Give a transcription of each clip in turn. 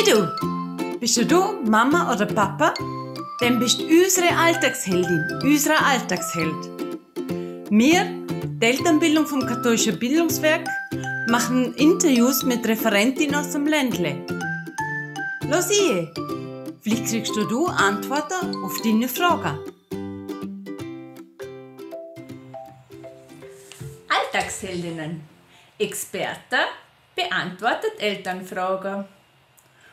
Hey du! Bist du du Mama oder Papa? Dann bist du unsere Alltagsheldin, unser Alltagsheld. Wir, die Elternbildung vom Katholischen Bildungswerk, machen Interviews mit Referentinnen aus dem Ländle. Los ihr! Vielleicht kriegst du, du Antworten auf deine Fragen. Alltagsheldinnen. Experte beantwortet Elternfragen.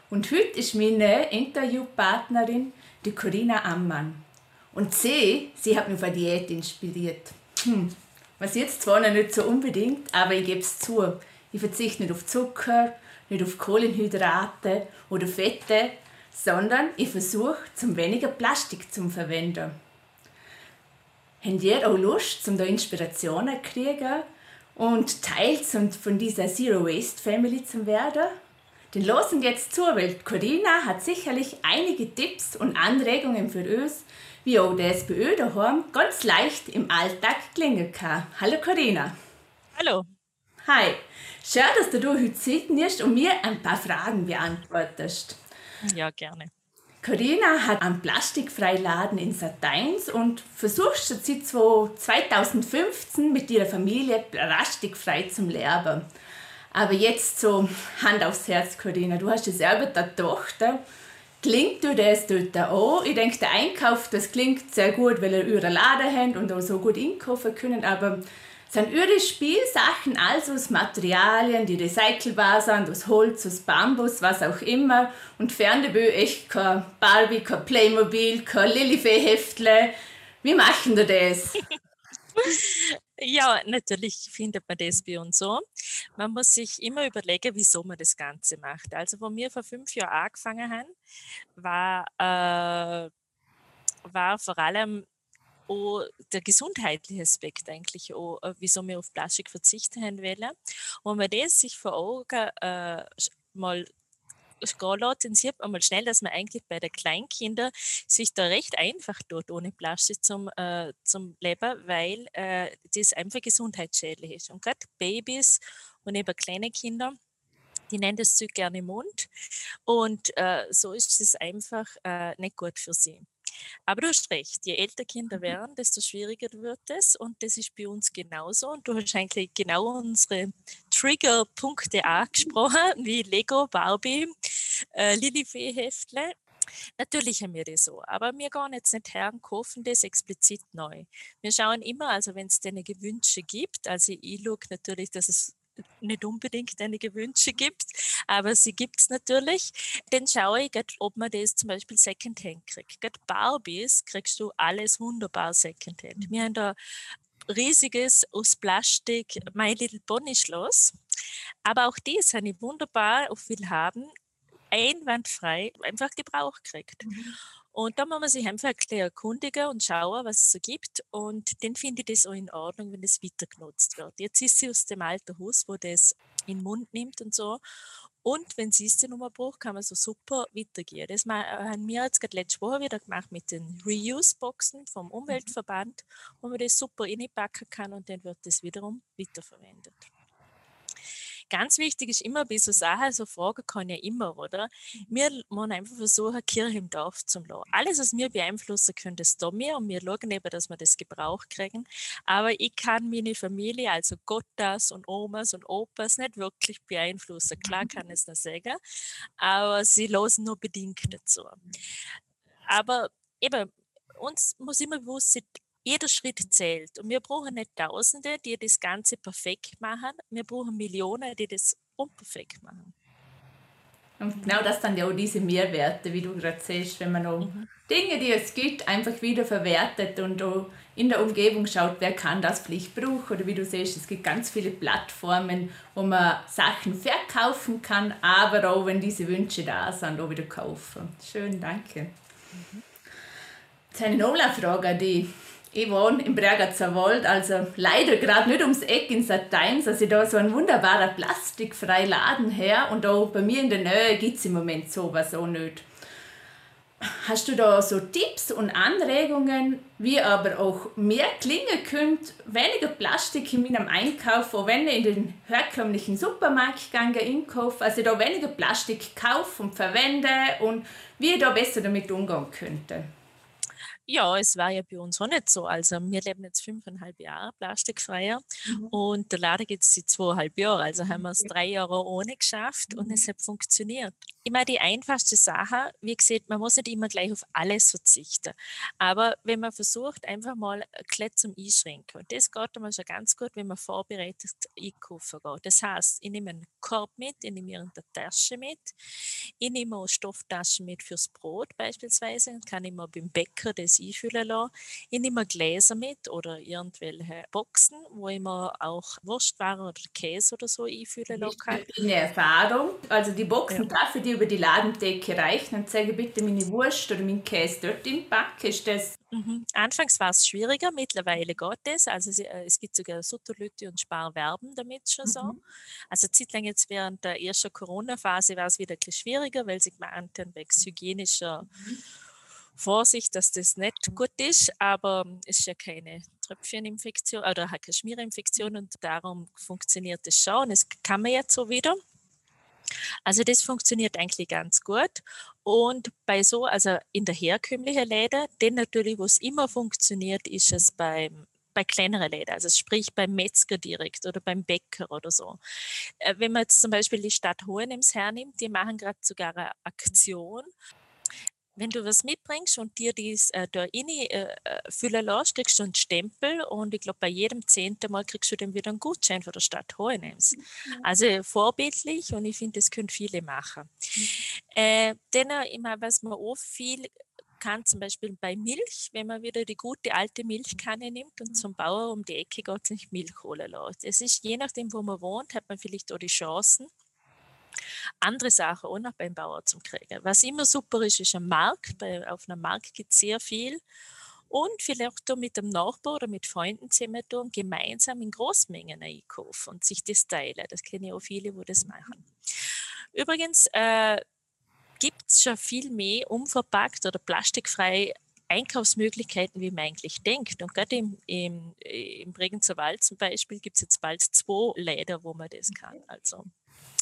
Und heute ist meine Interviewpartnerin die Corinna Ammann. Und sie, sie hat mich für Diät inspiriert. Hm. Was jetzt zwar noch nicht so unbedingt, aber ich gebe es zu. Ich verzichte nicht auf Zucker, nicht auf Kohlenhydrate oder Fette, sondern ich versuche, zum weniger Plastik zu verwenden. Habt ihr auch Lust, um da Inspirationen zu kriegen und Teil von dieser Zero Waste Family zu werden? Den losen jetzt zu, weil Corinna hat sicherlich einige Tipps und Anregungen für uns, wie auch das bei euch daheim ganz leicht im Alltag klingen kann. Hallo Corinna. Hallo. Hi. Schön, dass du heute Zeit nimmst und mir ein paar Fragen beantwortest. Ja, gerne. Corinna hat einen Plastikfreiladen in Sateins und versucht seit 2015 mit ihrer Familie plastikfrei zu leben. Aber jetzt so Hand aufs Herz, Corinna, du hast ja selber eine Tochter. Klingt du das dort auch? Ich denke, der Einkauf, das klingt sehr gut, weil ihr eure Laden habt und auch so gut einkaufen können, aber sind eure Spielsachen also aus Materialien, die recycelbar sind, aus Holz, aus Bambus, was auch immer. Und ferne will echt kein Barbie, kein Playmobil, kein Lilifee-Heftle. Wie machen wir das? Ja, natürlich findet man das bei uns so. Man muss sich immer überlegen, wieso man das Ganze macht. Also, wo wir vor fünf Jahren angefangen haben, war, äh, war vor allem auch der gesundheitliche Aspekt eigentlich auch, äh, wieso wir auf Plastik verzichten wollen. Und wenn man das sich vor Augen äh, mal dann sieht man mal schnell, dass man eigentlich bei den Kleinkindern sich da recht einfach tut, ohne Plastik zum, äh, zum Leben, weil äh, das einfach gesundheitsschädlich ist. Und gerade Babys und eben kleine Kinder, die nennen das Zeug gerne Mund. Und äh, so ist es einfach äh, nicht gut für sie. Aber du hast recht, je älter Kinder mhm. werden, desto schwieriger wird es und das ist bei uns genauso. Und du hast eigentlich genau unsere Triggerpunkte angesprochen, wie Lego, Barbie, äh, Lilifee-Heftle. Natürlich haben wir das so, aber wir gehen jetzt nicht her und kaufen das explizit neu. Wir schauen immer, also wenn es denn Gewünsche gibt, also ich schaue natürlich, dass es nicht unbedingt einige Wünsche gibt, aber sie gibt es natürlich. Dann schaue ich, ob man das zum Beispiel Secondhand kriegt. Gerade Barbies kriegst du alles wunderbar Secondhand. Wir haben da riesiges aus Plastik My Little Pony Schloss. Aber auch das habe ich wunderbar auf Willhaben einwandfrei einfach Gebrauch kriegt. Mhm. Und da muss man sich einfach erkundigen und schauen, was es so gibt. Und dann finde ich das auch in Ordnung, wenn das weiter genutzt wird. Jetzt ist sie aus dem alten Haus, wo das in den Mund nimmt und so. Und wenn sie es dann nochmal braucht, kann man so super weitergehen. Das haben wir jetzt gerade letzte Woche wieder gemacht mit den Reuse-Boxen vom mhm. Umweltverband, wo man das super reinpacken kann und dann wird das wiederum weiterverwendet. Ganz wichtig ist immer bei so Sachen, so Fragen kann ja immer, oder? Wir müssen einfach versuchen, Kirche im Dorf zu lassen. Alles, was wir beeinflussen können, das tun wir und wir schauen eben, dass wir das Gebrauch kriegen. Aber ich kann meine Familie, also Gottas und Omas und Opas, nicht wirklich beeinflussen. Klar mhm. kann ich es nicht sagen, aber sie losen nur bedingt dazu. Aber eben, uns muss immer bewusst sein, jeder Schritt zählt. Und wir brauchen nicht Tausende, die das Ganze perfekt machen. Wir brauchen Millionen, die das unperfekt machen. Und genau das dann ja auch diese Mehrwerte, wie du gerade siehst, wenn man auch mhm. Dinge, die es gibt, einfach wieder verwertet und auch in der Umgebung schaut, wer kann das vielleicht brauchen. Oder wie du siehst, es gibt ganz viele Plattformen, wo man Sachen verkaufen kann, aber auch, wenn diese Wünsche da sind, auch wieder kaufen. Schön, danke. Mhm. Jetzt habe ich noch eine Frage an dich. Ich wohne im Bregatzer Wald, also leider gerade nicht ums Eck in Sateins. Also da so ein wunderbarer plastikfreier Laden her und auch bei mir in der Nähe gibt es im Moment sowas auch nicht. Hast du da so Tipps und Anregungen, wie aber auch mehr klingen könnt, weniger Plastik in meinem Einkauf, auch wenn ich in den herkömmlichen Supermarkt gehe, einkaufe, also da weniger Plastik kaufe und verwende und wie ich da besser damit umgehen könnte? Ja, es war ja bei uns auch nicht so. Also wir leben jetzt fünfeinhalb Jahre plastikfreier mhm. und der Laden gibt es seit zweieinhalb Jahren. Also haben wir es drei Jahre ohne geschafft mhm. und es hat funktioniert. Immer die einfachste Sache, wie gesagt, man muss nicht immer gleich auf alles verzichten. Aber wenn man versucht, einfach mal ein zum Einschränken, und das geht einmal schon ganz gut, wenn man vorbereitet einkaufen geht. Das heißt, ich nehme einen Korb mit, ich nehme eine Tasche mit, ich nehme auch Stofftaschen mit fürs Brot beispielsweise, und kann ich mir beim Bäcker das einfüllen lassen. Ich nehme Gläser mit oder irgendwelche Boxen, wo ich mir auch Wurstwaren oder Käse oder so einfüllen lassen kann. Eine Erfahrung, also die Boxen ja. dafür, die über die Ladendecke reichen und sage bitte meine Wurst oder mein Käse dort in Back. Ist das Mhm. Anfangs war es schwieriger, mittlerweile geht es. Also äh, es gibt sogar Sutterlütte und Sparwerben damit schon so. Mhm. Also zeitlang jetzt während der ersten Corona-Phase war es wieder ein bisschen schwieriger, weil sie gemeint haben, wegen hygienischer mhm. Vorsicht, dass das nicht gut ist, aber es ist ja keine Tröpfcheninfektion oder keine Schmierinfektion und darum funktioniert es schon. Es kann man jetzt so wieder. Also das funktioniert eigentlich ganz gut. Und bei so, also in der herkömmlichen Läden, denn natürlich, wo es immer funktioniert, ist es beim bei kleineren Läden, also sprich beim Metzger direkt oder beim Bäcker oder so. Äh, wenn man jetzt zum Beispiel die Stadt Hohenems hernimmt, die machen gerade sogar eine Aktion, wenn du was mitbringst und dir dies äh, da rein äh, äh, füllen lässt, kriegst du einen Stempel und ich glaube, bei jedem zehnten Mal kriegst du dann wieder einen Gutschein von der Stadt Hohenems. Mhm. Also vorbildlich und ich finde, das können viele machen. Mhm. Äh, dann, immer, was man auch viel kann, zum Beispiel bei Milch, wenn man wieder die gute alte Milchkanne nimmt und mhm. zum Bauer um die Ecke geht, sich Milch holen lässt. Es ist je nachdem, wo man wohnt, hat man vielleicht auch die Chancen, andere Sachen auch noch beim Bauer zum kriegen. Was immer super ist, ist ein Markt. Bei, auf einem Markt gibt es sehr viel. Und vielleicht mit dem Nachbar oder mit Freunden zusammen tun, gemeinsam in Großmengen einkaufen und sich das teilen. Das kenne ich auch viele, die das machen. Übrigens äh, gibt es schon viel mehr unverpackt oder plastikfrei Einkaufsmöglichkeiten, wie man eigentlich denkt. Und gerade im, im, im Bregenzer Wald zum Beispiel gibt es jetzt bald zwei Läder, wo man das kann. Also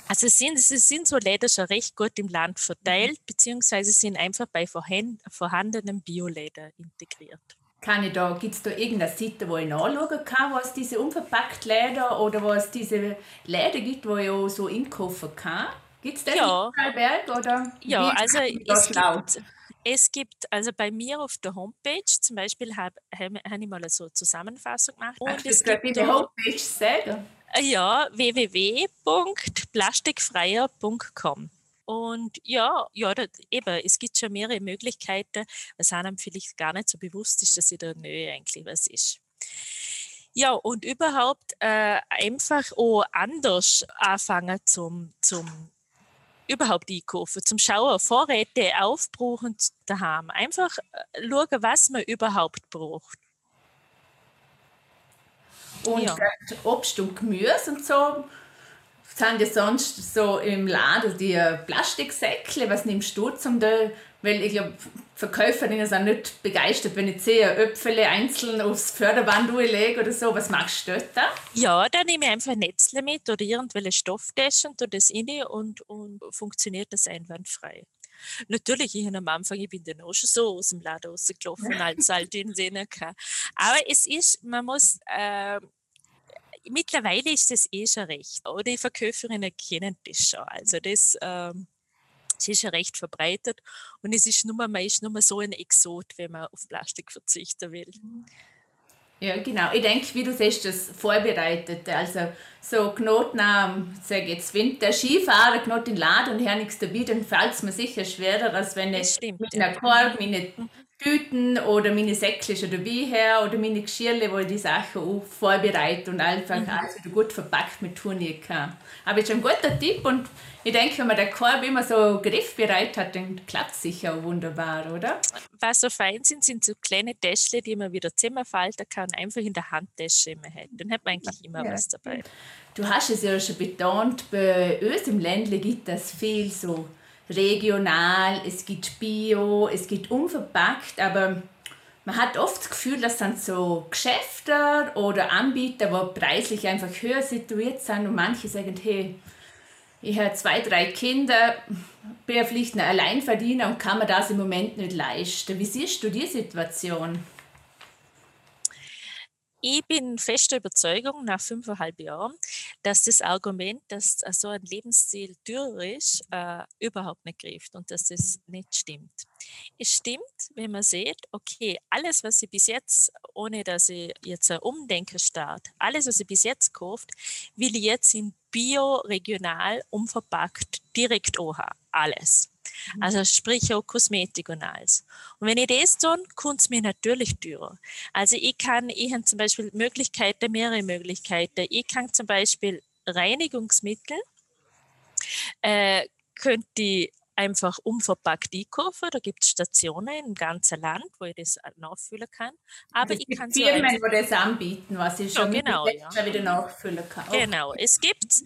also es sind, es sind so Läden schon recht gut im Land verteilt, mhm. beziehungsweise sind einfach bei vorhandenen Bioläden integriert. Kann ich da, gibt es da irgendeine Seite, wo ich nachschauen kann, wo es diese unverpackt Läden oder wo es diese Läden gibt, wo ich auch so einkaufen kann? Gibt es das ja. in Berg oder? Ja, also es gibt, es gibt, also bei mir auf der Homepage zum Beispiel habe hab, hab ich mal so eine Zusammenfassung gemacht. Und Ach, es gibt die Homepage sagen? Ja, www.plastikfreier.com. Und ja, ja, das, eben, es gibt schon mehrere Möglichkeiten, was einem vielleicht gar nicht so bewusst ist, dass ich da nö eigentlich was ist. Ja, und überhaupt äh, einfach auch anders anfangen zum, zum überhaupt einkaufen, zum Schauen, Vorräte aufbrauchen daheim. Einfach äh, schauen, was man überhaupt braucht. Und ja. Obst und Gemüse und so sind ja sonst so im Laden die Plastiksäckle. Was nimmst du zum da? Weil ich glaube, Verkäuferinnen sind nicht begeistert, wenn ich sehe, Äpfel einzeln aufs Förderband lege oder so. Was machst du da? Ja, da nehme ich einfach Netzle mit oder irgendwelche Stofftaschen, tue das rein und, und funktioniert das einwandfrei. Natürlich, ich am Anfang, ich bin dann auch schon so aus dem Laden rausgelaufen, als halt den sehen kann. Aber es ist, man muss, äh, mittlerweile ist das eh schon recht. Oder die Verkäuferinnen kennen das schon. Also das, ähm, das ist ja recht verbreitet und es ist nur, man ist nur so ein Exot, wenn man auf Plastik verzichten will. Ja, genau. Ich denke, wie du siehst, das vorbereitet. Also so Knoten am, sag jetzt, wenn der Skifahrer Knoten in Laden und her nichts dabei, dann fällt es mir sicher schwerer, als wenn ich mit einer Korb meine Tüten oder meine Säckchen schon dabei her oder meine Geschirrle, wo ich die Sachen auch vorbereite und einfach mhm. alles wieder gut verpackt mit tun kann. Aber ist ein guter Tipp und ich denke, wenn man den Korb immer so griffbereit hat, dann klappt es sicher auch wunderbar, oder? Was so fein sind, sind so kleine Täschchen, die man wieder zusammenfalten kann, einfach in der Handtasche immer hält. Dann hat man eigentlich immer ja. was dabei. Du hast es ja schon betont, bei uns im Ländle gibt es viel so regional, es gibt Bio, es gibt unverpackt, aber man hat oft das Gefühl, dass dann so Geschäfte oder Anbieter, die preislich einfach höher situiert sind und manche sagen, hey, ich habe zwei, drei Kinder, bin vielleicht ein Alleinverdiener und kann mir das im Moment nicht leisten. Wie siehst du die Situation? Ich bin fester Überzeugung nach fünfeinhalb Jahren, dass das Argument, dass so ein Lebensstil teuer ist, äh, überhaupt nicht greift und dass das nicht stimmt. Es stimmt, wenn man sieht, okay, alles, was ich bis jetzt, ohne dass ich jetzt ein Umdenken starte, alles, was ich bis jetzt kauft, will ich jetzt in Bio, regional, unverpackt, direkt OH, alles. Mhm. Also sprich auch Kosmetik und alles. Und wenn ich das tue, kommt es mir natürlich teurer. Also ich kann, ich habe zum Beispiel Möglichkeiten, mehrere Möglichkeiten. Ich kann zum Beispiel Reinigungsmittel, äh, könnte ich einfach unverpackt einkaufen. Da gibt es Stationen im ganzen Land, wo ich das nachfüllen kann. Aber es ich kann Firmen, so die das anbieten, was ich schon, ja, genau, ja. wieder nachfüllen kann. Genau, es gibt's.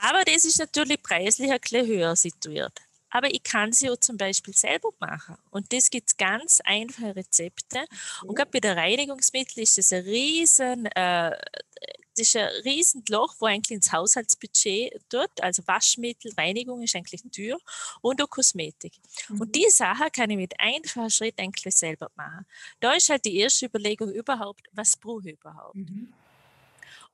Aber das ist natürlich preislich ein bisschen höher situiert. Aber ich kann sie auch zum Beispiel selber machen. Und das gibt es ganz einfache Rezepte. Und gerade bei den Reinigungsmitteln ist das ein riesen, äh, das ist ein riesen Loch, wo eigentlich ins Haushaltsbudget tut. Also Waschmittel, Reinigung ist eigentlich teuer und auch Kosmetik. Mhm. Und die Sache kann ich mit einfachen Schritt eigentlich selber machen. Da ist halt die erste Überlegung überhaupt, was brauche ich überhaupt? Mhm.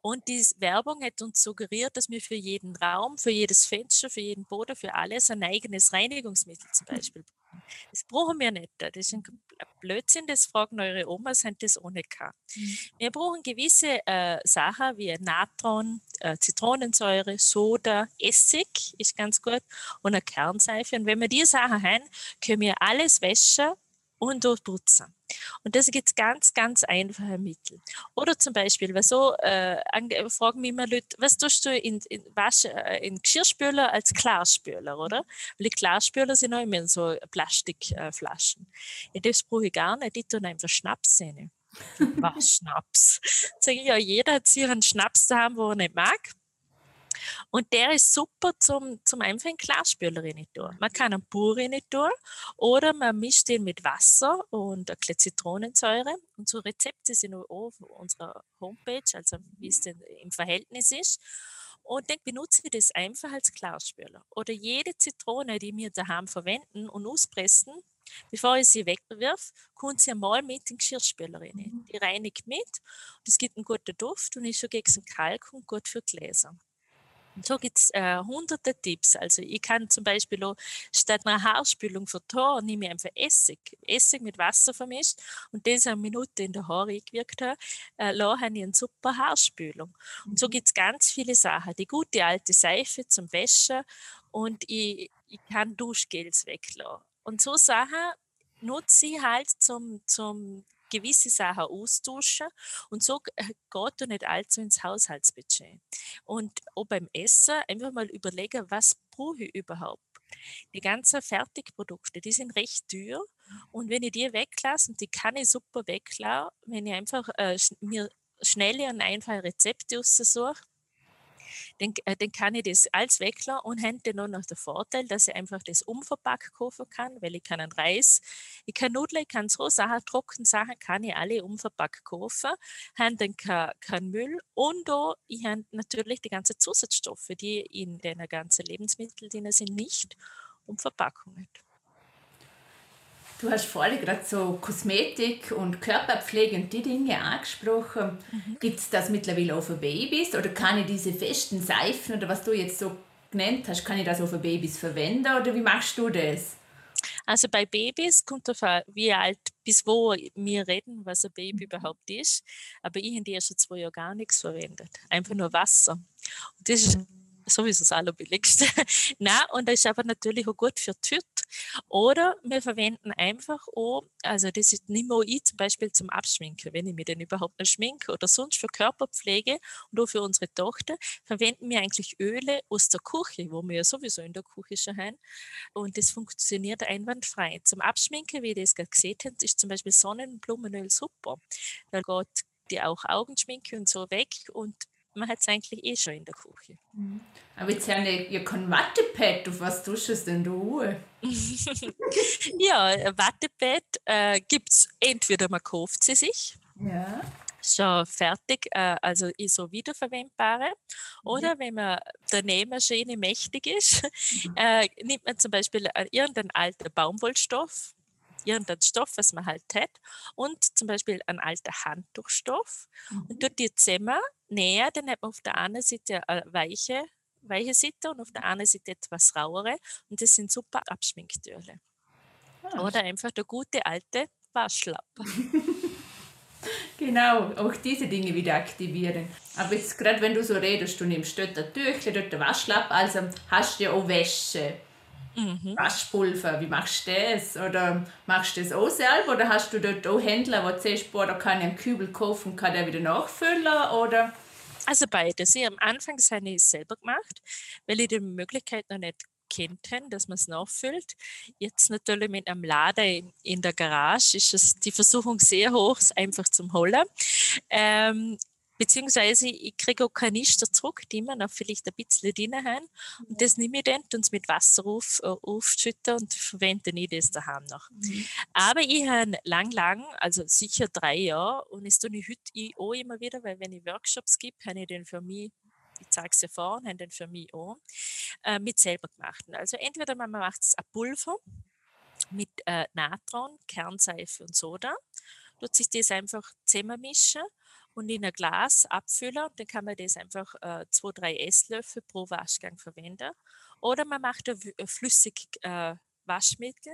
Und die Werbung hat uns suggeriert, dass wir für jeden Raum, für jedes Fenster, für jeden Boden, für alles ein eigenes Reinigungsmittel zum hm. Beispiel brauchen. Das brauchen wir nicht. Das ist ein Blödsinn, das fragen eure Omas, sind das ohne K. Mhm. Wir brauchen gewisse äh, Sachen wie Natron, äh, Zitronensäure, Soda, Essig ist ganz gut und eine Kernseife. Und wenn wir diese Sachen haben, können wir alles waschen und durchputzen. Und das gibt es ganz, ganz einfache Mittel. Oder zum Beispiel, weil so äh, fragen mich immer Leute, was tust du in, in, Wasch, äh, in Geschirrspüler als Klarspüler, oder? Weil die Klarspüler sind auch immer so Plastikflaschen. Äh, ja, das brauche ich gar nicht, die tun einfach Schnaps rein. Was Schnaps? Sage ich ja, jeder hat sich einen Schnaps zu haben, wo er nicht mag. Und der ist super zum, zum einfach in Glasspüler rein tun. Man kann einen pur rein tun oder man mischt den mit Wasser und ein bisschen Zitronensäure. Und so Rezepte sind auch auf unserer Homepage, also wie es denn im Verhältnis ist. Und dann benutze ich das einfach als Glasspüler. Oder jede Zitrone, die wir daheim verwenden und auspressen, bevor ich sie wegwirf, kommt sie einmal mit in den Geschirrspüler rein. Mhm. Die reinigt mit. Und es gibt einen guten Duft und ist schon gegen den Kalk und gut für Gläser. Und so gibt es äh, hunderte Tipps. Also ich kann zum Beispiel auch statt einer Haarspülung für Tor nehme ich einfach Essig. Essig mit Wasser vermischt und das eine Minute in der Haare eingewirkt habe, äh, lasse ich eine super Haarspülung. Und so mhm. gibt es ganz viele Sachen. Die gute alte Seife zum Wäschen und ich, ich kann Duschgels weglassen. Und so Sachen nutze ich halt zum, zum gewisse Sachen austauschen und so äh, geht du nicht allzu ins Haushaltsbudget. Und auch beim Essen einfach mal überlegen, was brauche ich überhaupt? Die ganzen Fertigprodukte, die sind recht teuer und wenn ich die weglasse, und die kann ich super weglassen, wenn ich einfach äh, mir schnelle und einfache Rezepte aussuche, dann, äh, dann kann ich das alles weglassen und hätte dann noch den Vorteil, dass ich einfach das unverpackt kaufen kann, weil ich kann einen Reis, ich kann Nudeln, ich kann so Sachen, trockene Sachen, kann ich alle unverpackt kaufen, habe dann keinen kein Müll und auch, ich habe natürlich die ganzen Zusatzstoffe, die in den ganzen Lebensmitteln sind, nicht und Verpackung nicht. Du hast vorhin gerade so Kosmetik und Körperpflege und die Dinge angesprochen. Mhm. Gibt es das mittlerweile auch für Babys oder kann ich diese festen Seifen oder was du jetzt so genannt hast, kann ich das auch für Babys verwenden oder wie machst du das? Also bei Babys kommt darauf wie alt, bis wo wir reden, was ein Baby mhm. überhaupt ist. Aber ich habe die ersten zwei Jahre gar nichts verwendet. Einfach nur Wasser. Und das ist mhm. sowieso das Allerbilligste. Na, und das ist aber natürlich auch gut für die Hütte. Oder wir verwenden einfach auch, also das ist nicht nur ich zum Beispiel zum Abschminken, wenn ich mir denn überhaupt nicht schminke oder sonst für Körperpflege und auch für unsere Tochter, verwenden wir eigentlich Öle aus der Küche, wo wir ja sowieso in der Küche schon haben. Und das funktioniert einwandfrei. Zum Abschminken, wie ihr das gerade gesehen habt, ist zum Beispiel Sonnenblumenöl super. Da geht die auch Augenschminke und so weg und man hat es eigentlich eh schon in der Küche. Mhm. Aber jetzt habe ich ja kein Wattepad, auf was tust du es denn da? ja, Wattepad äh, gibt es entweder man kauft sie sich. Ja schon fertig, äh, also so wiederverwendbare. Oder mhm. wenn man der Nähmaschine mächtig ist, mhm. äh, nimmt man zum Beispiel äh, irgendeinen alten Baumwollstoff, irgendeinen Stoff, was man halt hat, und zum Beispiel einen alten Handtuchstoff mhm. und tut die zusammen näher, dann hat man auf der einen Seite eine weiche, weiche Seite und auf der anderen Seite etwas rauere und das sind super Abschminktürle. Ah, Oder einfach der gute alte Waschlapp. Genau, auch diese Dinge wieder aktivieren. Aber jetzt gerade wenn du so redest, du nimmst dort ein Tüchlein, dort ein Waschlapp, also hast du ja auch Wäsche. Mhm. Waschpulver, wie machst du das? Oder machst du das auch selber? Oder hast du dort auch Händler, die zuerst, boah, da kann ich einen Kübel kaufen und kann der wieder nachfüllen? Oder? Also beides. Ich am Anfang habe ich es selber gemacht, weil ich die Möglichkeit noch nicht kennt haben, dass man es nachfüllt. Jetzt natürlich mit einem Lader in, in, der Garage ist es die Versuchung sehr hoch, es einfach zum Holen. Ähm, beziehungsweise ich kriege auch Kanister zurück, die man noch vielleicht ein bisschen drin haben. Und das nehme ich dann und mit Wasser auf, äh, aufschütten und verwende ich das daheim noch. Mhm. Aber ich habe lang, lang, also sicher drei Jahre, und das tue ich heute auch immer wieder, weil wenn ich Workshops gebe, habe ich den für mich ich zeige es ja vor und haben den für mich auch, äh, mit selber gemachten. Also entweder man macht es ein Pulver mit äh, Natron, Kernseife und Soda, tut sich das einfach zusammenmischen und in ein Glas abfüllen. Dann kann man das einfach äh, zwei, drei Esslöffel pro Waschgang verwenden. Oder man macht ein flüssig äh, Waschmittel.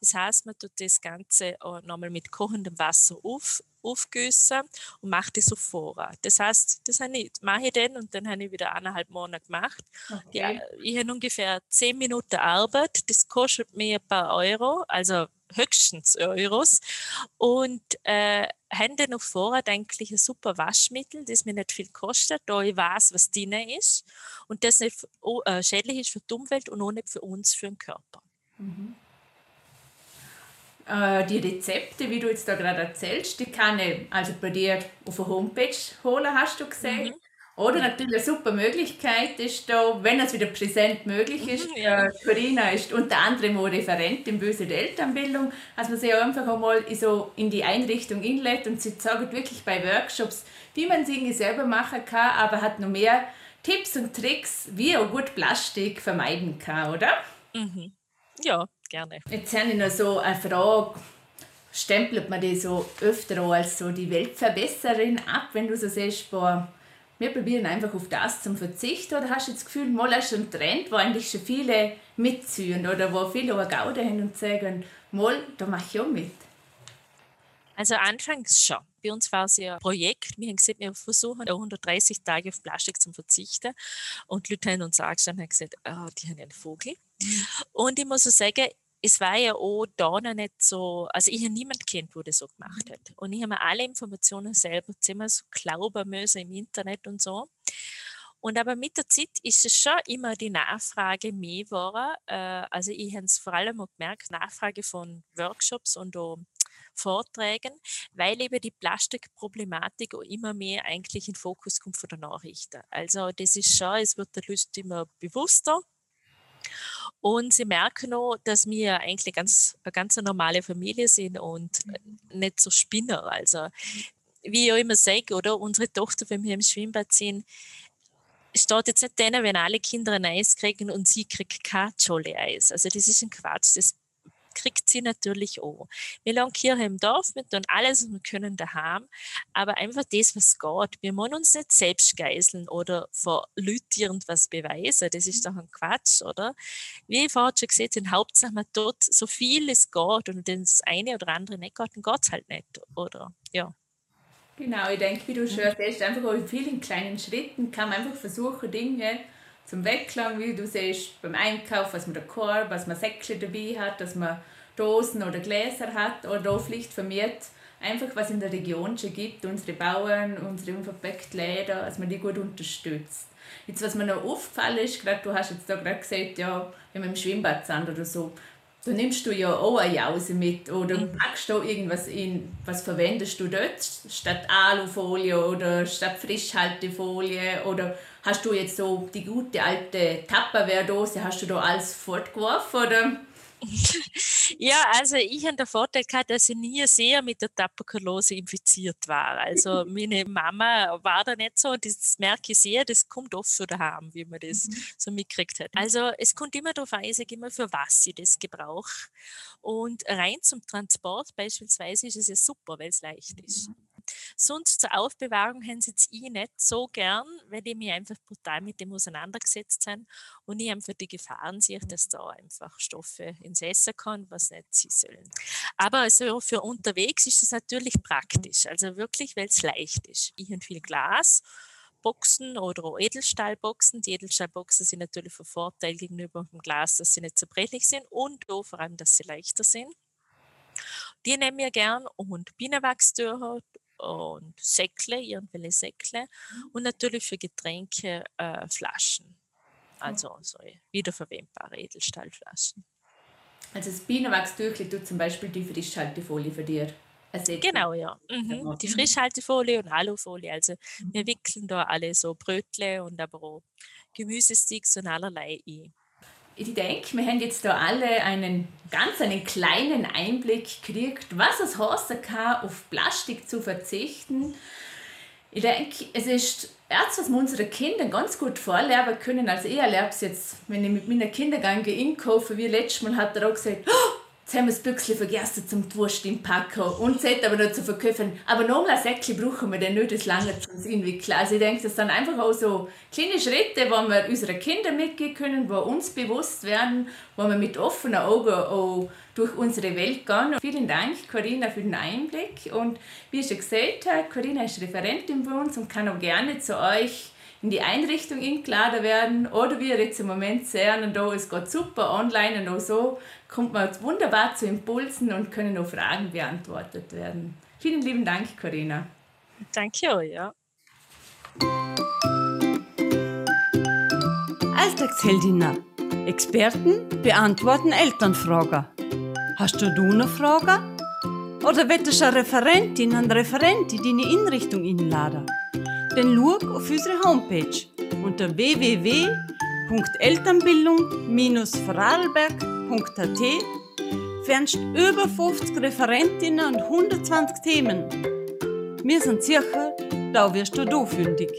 Das heißt, man tut das Ganze äh, nochmal mit kochendem Wasser auf, aufgüssen und macht das auf Vorrat. Das heißt, das ich, mache ich dann und dann habe ich wieder eineinhalb Monate gemacht. Okay. Die, äh, ich habe ungefähr zehn Minuten Arbeit. Das kostet mir ein paar Euro, also höchstens Euros. Und äh, haben dann auf Vorrat eigentlich ein super Waschmittel, das mir nicht viel kostet, da ich weiß, was drin ist und das nicht äh, schädlich ist für die Umwelt und auch nicht für uns, für den Körper. Mhm. Äh, die Rezepte, wie du jetzt da gerade erzählst, die kann ich also bei dir auf der Homepage holen, hast du gesehen. Mhm. Oder natürlich eine super Möglichkeit ist da, wenn es wieder präsent möglich ist. Mhm, ja. Corinna ist unter anderem auch Referent in Böse Elternbildung, dass man sie einfach einmal so in die Einrichtung inlädt und sie sagt wirklich bei Workshops, wie man irgendwie selber machen kann, aber hat noch mehr Tipps und Tricks, wie auch gut Plastik vermeiden kann, oder? Mhm. Ja, gerne. Jetzt habe ich noch so eine Frage. Stempelt man die so öfter als so die Weltverbesserin ab, wenn du so siehst, boah, wir probieren einfach auf das zum Verzicht oder hast du das Gefühl, mal ist ein Trend, wo eigentlich schon viele mitziehen oder wo viele auch Gaude haben und sagen, mal, da mache ich auch mit? Also anfangs schon. Bei uns war es ja ein Projekt. Wir haben gesagt, wir versuchen 130 Tage auf Plastik zu verzichten. Und die Leute haben uns angestanden und gesagt, oh, die haben einen Vogel. Mhm. Und ich muss so sagen, es war ja auch da noch nicht so, also ich habe niemanden kennt, der das so gemacht hat. Und ich habe mir alle Informationen selber ziemlich so glauben müssen im Internet und so. Und aber mit der Zeit ist es schon immer die Nachfrage mehr geworden. Äh, also ich habe es vor allem auch gemerkt, Nachfrage von Workshops und auch Vorträgen, weil eben die Plastikproblematik auch immer mehr eigentlich in den Fokus kommt von der Nachrichten. Also das ist schon, es wird der Lust immer bewusster. Und sie merken auch, dass wir eigentlich ganz, eine ganz normale Familie sind und mhm. nicht so Spinner. Also, wie ich auch immer sage, oder unsere Tochter, wenn wir im Schwimmbad sind, steht jetzt nicht denen, wenn alle Kinder ein Eis kriegen und sie kriegt kein Jolle Eis. Also das ist ein Quatsch. Das kriegt sie natürlich auch. Wir landen hier im Dorf, wir tun alles, was wir können daheim, aber einfach das, was geht. Wir wollen uns nicht selbst geißeln oder vor Leuten irgendwas beweisen. Das ist doch ein Quatsch, oder? Wie ich vorhin schon gesagt habe, Hauptsache man tut so viel es geht und wenn das eine oder andere nicht geht, dann geht es halt nicht, oder? Ja. Genau, ich denke, wie du schon erzählst, einfach auch in vielen kleinen Schritten kann man einfach versuchen, Dinge zum Wegklang, wie du siehst, beim Einkauf, was man der Korb, was man Säckchen dabei hat, dass man Dosen oder Gläser hat oder auch vielleicht vermehrt einfach was in der Region schon gibt, unsere Bauern, unsere unverpackten Läden, dass man die gut unterstützt. Jetzt, was mir noch aufgefallen ist, gerade du hast jetzt da gerade gesagt, ja, wenn wir im Schwimmbad sind oder so, da nimmst du ja auch eine Jause mit oder Mhm. packst du irgendwas in, was verwendest du dort statt Alufolie oder statt Frischhaltefolie oder hast du jetzt so die gute alte Tupperware-Dose, hast du da alles fortgeworfen oder? Ja, also ich habe den Vorteil gehabt, dass ich nie sehr mit der Tuberkulose infiziert war. Also meine Mama war da nicht so und das merke ich sehr, das kommt oft von daheim, wie man das so mitgekriegt hat. Also es kommt immer darauf an, ich sage immer, für was ich das gebrauche. Und rein zum Transport beispielsweise ist es ja super, weil es leicht ist. Sonst zur Aufbewahrung haben sie jetzt ich nicht so gern, weil ich mich einfach brutal mit dem auseinandergesetzt habe und ich einfach die Gefahren sehe, dass da einfach Stoffe ins Essen kann, was nicht sie sollen. Aber also für unterwegs ist es natürlich praktisch, also wirklich, weil es leicht ist. Ich habe viel Glas. Boxen oder Edelstahlboxen. Die Edelstahlboxen sind natürlich von Vorteil gegenüber dem Glas, dass sie nicht zerbrechlich sind und auch vor allem, dass sie leichter sind. Die nehmen wir gern und Bienenwachstücher und Säckle, irgendwelche Säckle und natürlich für Getränke äh, Flaschen. Also so wiederverwendbare Edelstahlflaschen. Also das Bienenwachstürchen tut zum Beispiel die Frischhaltefolie für dir ersetzen. Genau, ja. Mhm. Die Mhm. Frischhaltefolie und Alufolie. Also wir wickeln da alle so Brötle und aber auch Gemüsesticks und allerlei ein. Ich denke, wir haben jetzt da alle einen ganz einen kleinen Einblick gekriegt, was es heißen kann, auf Plastik zu verzichten. Ich denke, es ist etwas, was wir unseren Kindern ganz gut vorlernen können. Also ich erlebe es jetzt, wenn ich mit meinen Kindern gehe, wie letztes Mal hat er auch gesagt, oh, das Büchsel vergessen zum Wurst im Packen und es aber noch zu verkaufen. Aber nochmal ein Säckchen brauchen wir dann nicht das lange zu entwickeln. Also ich denke, das sind einfach auch so kleine Schritte, wo wir unseren Kindern mitgehen können, wo uns bewusst werden, wo wir mit offenen Augen auch durch unsere Welt gehen. Vielen Dank, Corinna, für den Einblick. Und wie ich schon gesagt habe, Corinna ist Referentin bei uns und kann auch gerne zu euch in die Einrichtung eingeladen werden. Oder wie ihr jetzt im Moment sehen, und da es geht super online und auch so, kommt man wunderbar zu Impulsen und können auch Fragen beantwortet werden. Vielen lieben Dank, Corinna. Danke euch, ja. Alltagsheldinnen. Experten beantworten Elternfragen. Hast du du noch Fragen? Oder wettest du eine Referentin, einen Referent in deine Einrichtung einladen? Dann schau auf unsere Homepage unter www.elternbildung-vorarlberg.at findest über 50 Referentinnen und 120 Themen. Wir sind sicher, da wirst du da fündig.